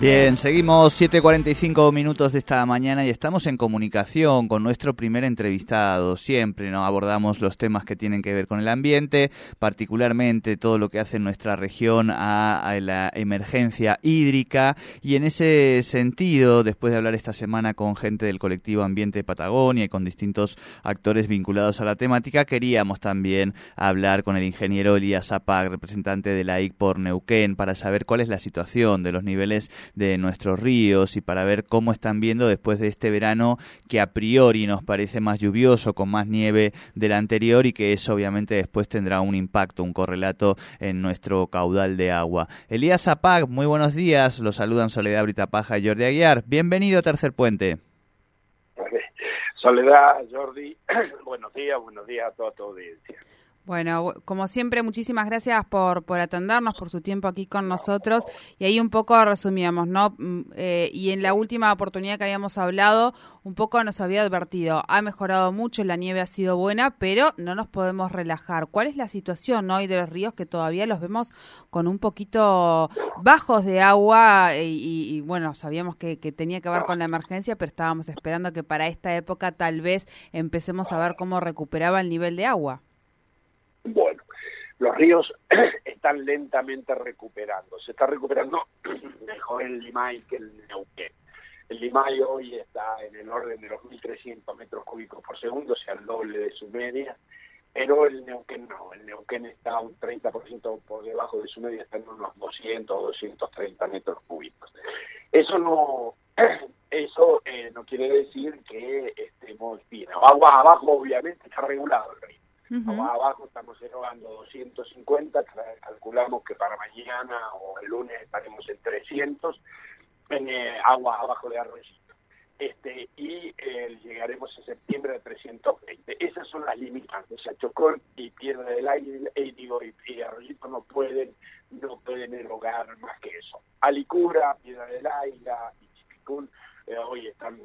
Bien, seguimos 7.45 minutos de esta mañana y estamos en comunicación con nuestro primer entrevistado. Siempre ¿no? abordamos los temas que tienen que ver con el ambiente, particularmente todo lo que hace nuestra región a, la emergencia hídrica. Y en ese sentido, después de hablar esta semana con gente del colectivo Ambiente Patagonia y con distintos actores vinculados a la temática, queríamos también hablar con el ingeniero Elías Zapag, representante de la por Neuquén, para saber cuál es la situación de los niveles de nuestros ríos y para ver cómo están viendo después de este verano que a priori nos parece más lluvioso, con más nieve del anterior y que eso obviamente después tendrá un impacto, un correlato en nuestro caudal de agua. Elías Zapag, muy buenos días, los saludan Soledad Britapaja y Jordi Aguiar. Bienvenido a Tercer Puente. Soledad, Jordi, buenos días, buenos días a toda tu audiencia. Bueno, como siempre, muchísimas gracias por, por atendernos, por su tiempo aquí con nosotros. Y ahí un poco resumíamos, ¿no? Mm, eh, y en la última oportunidad que habíamos hablado, un poco nos había advertido, ha mejorado mucho, la nieve ha sido buena, pero no nos podemos relajar. ¿Cuál es la situación hoy de los ríos que todavía los vemos con un poquito bajos de agua? Y, bueno, sabíamos que, que tenía que ver con la emergencia, pero estábamos esperando que para esta época tal vez empecemos a ver cómo recuperaba el nivel de agua. Bueno, los ríos están lentamente recuperando. Se está recuperando mejor el Limay que el Neuquén. El Limay hoy está en el orden de los 1.300 metros cúbicos por segundo, o sea, el doble de su media. Pero el Neuquén no, el Neuquén está un 30% por debajo de su media, está en unos 200 o 230 metros cúbicos. Eso no eso eh, no quiere decir que estemos bien. Agua abajo, obviamente, está regulado el abajo estamos erogando 250, calculamos que para mañana o el lunes estaremos en 300, en eh, agua abajo de arroyito. Este, y eh, llegaremos en septiembre a 320. Esas son las limitantes. O sea, Chocón y Piedra del Aire, y, digo, y, Arroyito no pueden, no pueden erogar más que eso. Alicura, Piedra del Aire y Chipicún hoy están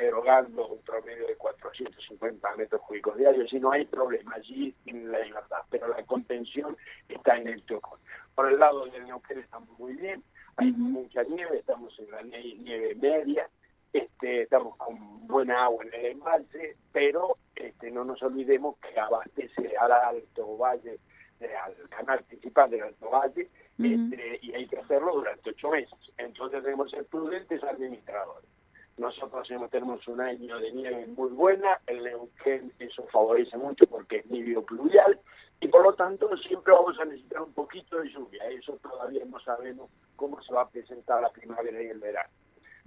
erogando un promedio de 450 metros cúbicos diarios y no hay problema allí en la libertad, pero la contención está en el Chocón. Por el lado del Neuquén estamos muy bien, hay mucha nieve, estamos en la nieve media, este, estamos con buena agua en el embalse, pero este, no nos olvidemos que abastece al Alto Valle, eh, al canal principal del Alto Valle, este, y hay que hacerlo durante ocho meses. Entonces debemos ser prudentes administradores. Nosotros tenemos un año de nieve muy buena, el Neuquén eso favorece mucho porque es nivio pluvial y por lo tanto siempre vamos a necesitar un poquito de lluvia. Eso todavía no sabemos cómo se va a presentar la primavera y el verano.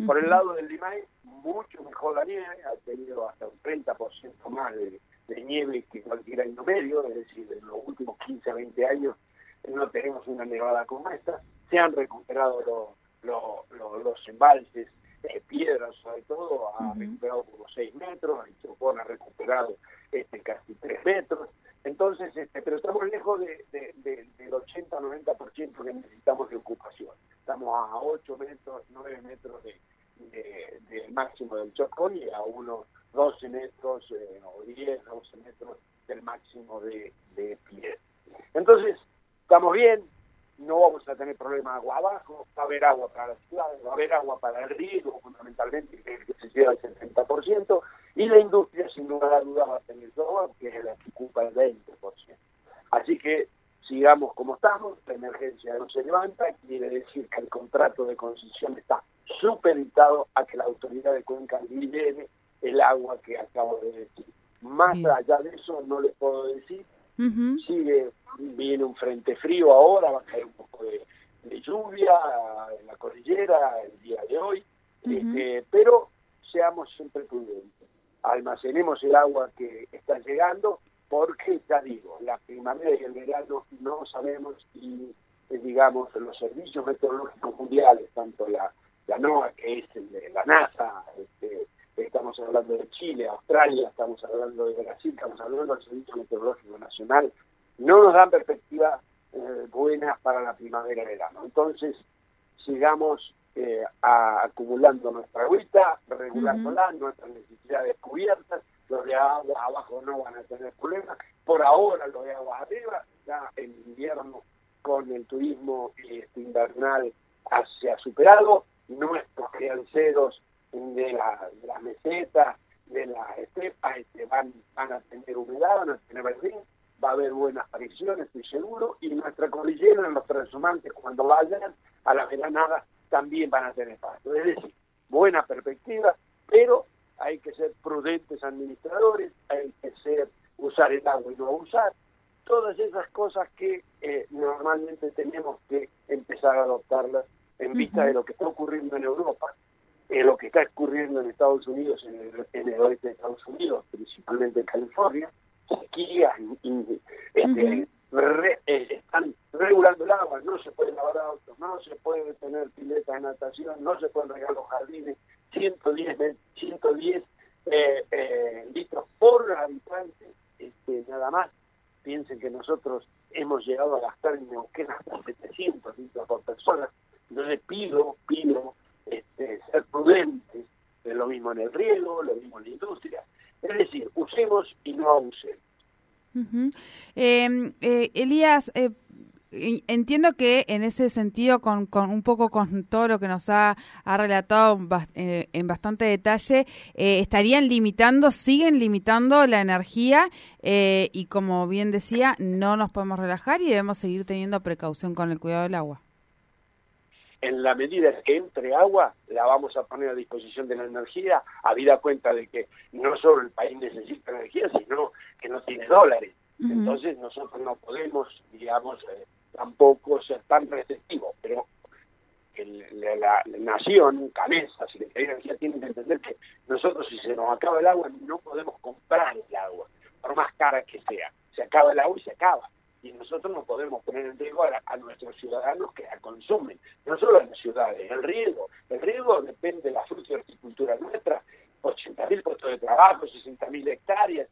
Por el lado del Limay, mucho mejor la nieve, ha tenido hasta un 30% más de, nieve que cualquier año medio, es decir, en los últimos 15 a 20 años no tenemos una nevada como esta. Se han recuperado los embalses eh, piedras sobre todo, ha recuperado como 6 metros, el Chocón ha recuperado este, casi 3 metros, entonces, este, pero estamos lejos de, del 80-90% que necesitamos de ocupación. Estamos a 8 metros, 9 metros de, del máximo del Chocón y a unos 12 metros eh, o 10, 12 metros del máximo de, de pie. Entonces, estamos bien, no vamos a tener problema de agua abajo, va a haber agua para las ciudades, va a haber agua para el riego, fundamentalmente, que se lleva el 70%, y la industria, sin lugar a dudas, va a tener todo, que es la que ocupa el 20%. Así que sigamos como estamos, la emergencia no se levanta, quiere decir que el contrato de concesión está supeditado a que la autoridad de Cuenca libere el agua que acabo de decir. Más allá de eso no les puedo decir, sigue viene un frente frío ahora, va a caer un poco de, lluvia en la cordillera el día de hoy, este, pero seamos siempre prudentes, almacenemos el agua que está llegando, porque ya digo, la primavera y el verano no sabemos y eh, digamos los servicios meteorológicos mundiales, tanto la, la NOAA que es el de la NASA, este, estamos hablando de Chile, Australia, estamos hablando de Brasil, estamos hablando del Servicio Meteorológico Nacional, no nos dan perspectivas eh, buenas para la primavera-verano. Entonces, sigamos eh, acumulando nuestra agüita, regulándola, nuestras necesidades cubiertas, los de agua abajo no van a tener problemas, por ahora los de agua arriba, ya el invierno con el turismo este, invernal se ha superado, nuestros crianceros de, la, de las mesetas, de las estepas, este, van, van a tener humedad, van a tener verdín, va a haber buenas apariciones, estoy seguro, y nuestra cordillera, los transumantes, cuando vayan a la veranada, también van a tener pasto. Es decir, buena perspectiva, pero hay que ser prudentes administradores, hay que ser usar el agua y no usar, todas esas cosas que eh, normalmente tenemos que empezar a adoptarlas en vista de lo que está ocurriendo en Europa, eh, lo que está ocurriendo en Estados Unidos, en el, en el oeste de Estados Unidos, principalmente en California, sequías, este, eh, están regulando el agua, no se pueden lavar autos, no se puede tener piletas de natación, no se pueden regar los jardines, 110, 110 eh, eh, litros por habitante, este, nada más. Piensen que nosotros hemos llegado a gastar en Neuquén hasta 700 litros por persona. Entonces pido, pido este, ser prudentes, es lo mismo en el riego, lo mismo en la industria. Es decir, usemos y no abusemos. Eh, Elías, eh, entiendo que en ese sentido, con, con, un poco con todo lo que nos ha, ha relatado eh, en bastante detalle, estarían limitando, siguen limitando la energía y como bien decía, no nos podemos relajar y debemos seguir teniendo precaución con el cuidado del agua. En la medida que entre agua, la vamos a poner a disposición de la energía, habida cuenta de que no solo el país necesita energía, sino tiene dólares. Entonces nosotros no podemos, digamos, eh, tampoco ser tan receptivos, pero la, la, nación, Canesa, si le energía, tiene que entender que nosotros si se nos acaba el agua no podemos comprar el agua, por más cara que sea. Se acaba el agua y se acaba y nosotros no podemos poner en riesgo a, nuestros ciudadanos que la consumen, no solo en las ciudades, el riego, el riego depende de la fruta y horticultura nuestra, 80.000 puestos de trabajo, 60.000 hectáreas,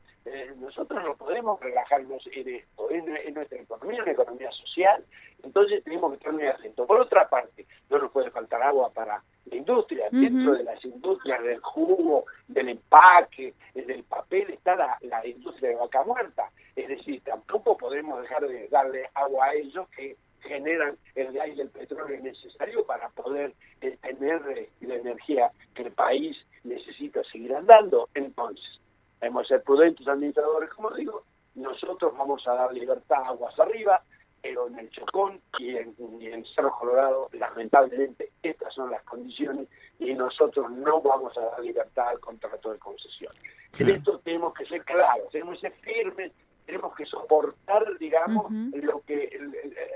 podemos relajarnos en esto, en, nuestra economía, una economía social, entonces tenemos que estar muy atentos. Por otra parte, no nos puede faltar agua para la industria, dentro de las industrias del jugo, del empaque, del papel, está la, la industria de vaca muerta, es decir, tampoco podemos dejar de darle agua a ellos que generan el gas y el petróleo necesario para poder eh, tener eh, la energía que el país necesita seguir andando. Entonces, hemos de ser prudentes administradores, como digo, nosotros vamos a dar libertad a aguas arriba, pero en el Chocón y en, en Cerro Colorado, lamentablemente, estas son las condiciones y nosotros no vamos a dar libertad al contrato de concesión. En esto tenemos que ser claros, tenemos que ser firmes tenemos que soportar, digamos, lo que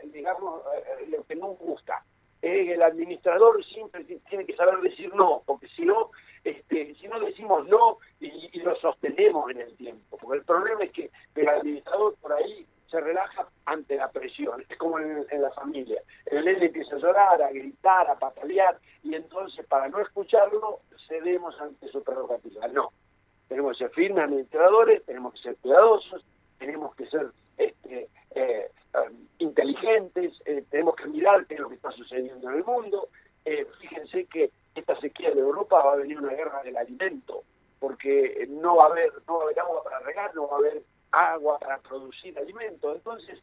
digamos eh, lo que nos gusta. Eh, el administrador siempre tiene que saber decir no, no, este, si no decimos no y, lo sostenemos en el tiempo, porque el problema es que el administrador por ahí se relaja ante la presión, es como en, la familia. El nene empieza a llorar, a gritar, a patalear, y entonces para no escucharlo cedemos ante su prerrogativa. No, tenemos que ser firmes administradores, tenemos que ser cuidadosos, tenemos que ser este, eh, inteligentes, eh, tenemos que mirar qué es lo que está sucediendo en el mundo. Eh, fíjense que esta sequía de Europa va a venir una guerra del alimento, porque no va a haber, no va a haber agua para regar, no va a haber agua para producir alimento. Entonces,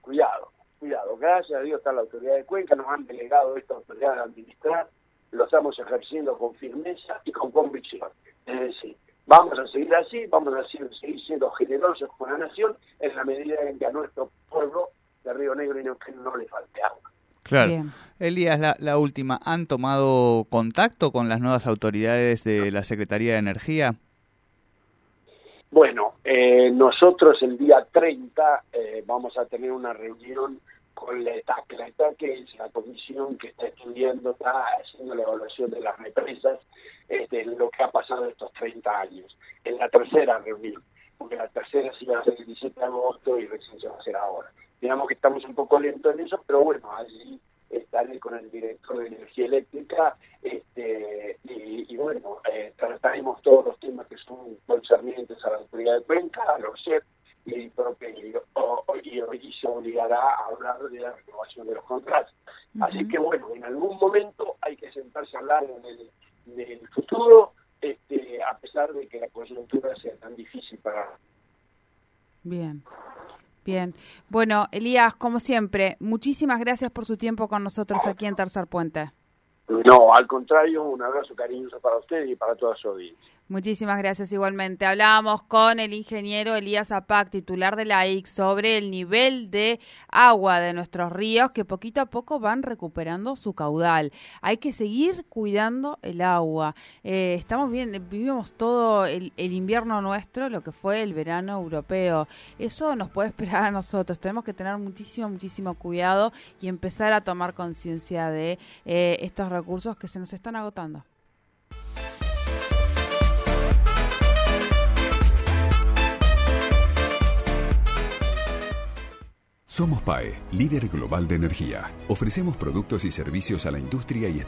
cuidado, cuidado. Gracias a Dios está la autoridad de Cuenca, nos han delegado esta autoridad de administrar, lo estamos ejerciendo con firmeza y con convicción. Es decir, Vamos a seguir así, vamos a seguir siendo generosos con la nación en la medida en que a nuestro pueblo de Río Negro y Neuquén no le falte agua. Claro. Elías, la, la, última, ¿han tomado contacto con las nuevas autoridades de la Secretaría de Energía? Bueno, eh, nosotros el día 30 eh, vamos a tener una reunión con la ETAC. La ETAC es la comisión que está estudiando, está haciendo la evaluación de las represas este, lo que ha pasado estos 30 años, en la tercera reunión, porque la tercera sí va a ser el 17 de agosto y recién se va a hacer ahora. Digamos que estamos un poco lentos en eso, pero bueno, allí estaré con el director de energía eléctrica este, y, bueno, eh, trataremos todos los temas que son concernientes a la autoridad de cuenca, a los CEP, y, y, y, y se obligará a hablar de la renovación de los contratos. Así que bueno, en algún momento hay que sentarse a hablar en el, del futuro, este, a pesar de que la coyuntura sea tan difícil para... Bien. Bien. Bueno, Elías, como siempre, muchísimas gracias por su tiempo con nosotros aquí en Tercer Puente. No, al contrario, un abrazo cariñoso para usted y para toda su audiencia. Muchísimas gracias igualmente. Hablábamos con el ingeniero Elías Apac, titular de la IC, sobre el nivel de agua de nuestros ríos que poquito a poco van recuperando su caudal. Hay que seguir cuidando el agua. Eh, estamos bien, vivimos todo el, el, invierno nuestro, lo que fue el verano europeo. Eso nos puede esperar a nosotros. Tenemos que tener muchísimo, muchísimo cuidado y empezar a tomar conciencia de eh, estos recursos que se nos están agotando. Somos PAE, líder global de energía. Ofrecemos productos y servicios a la industria y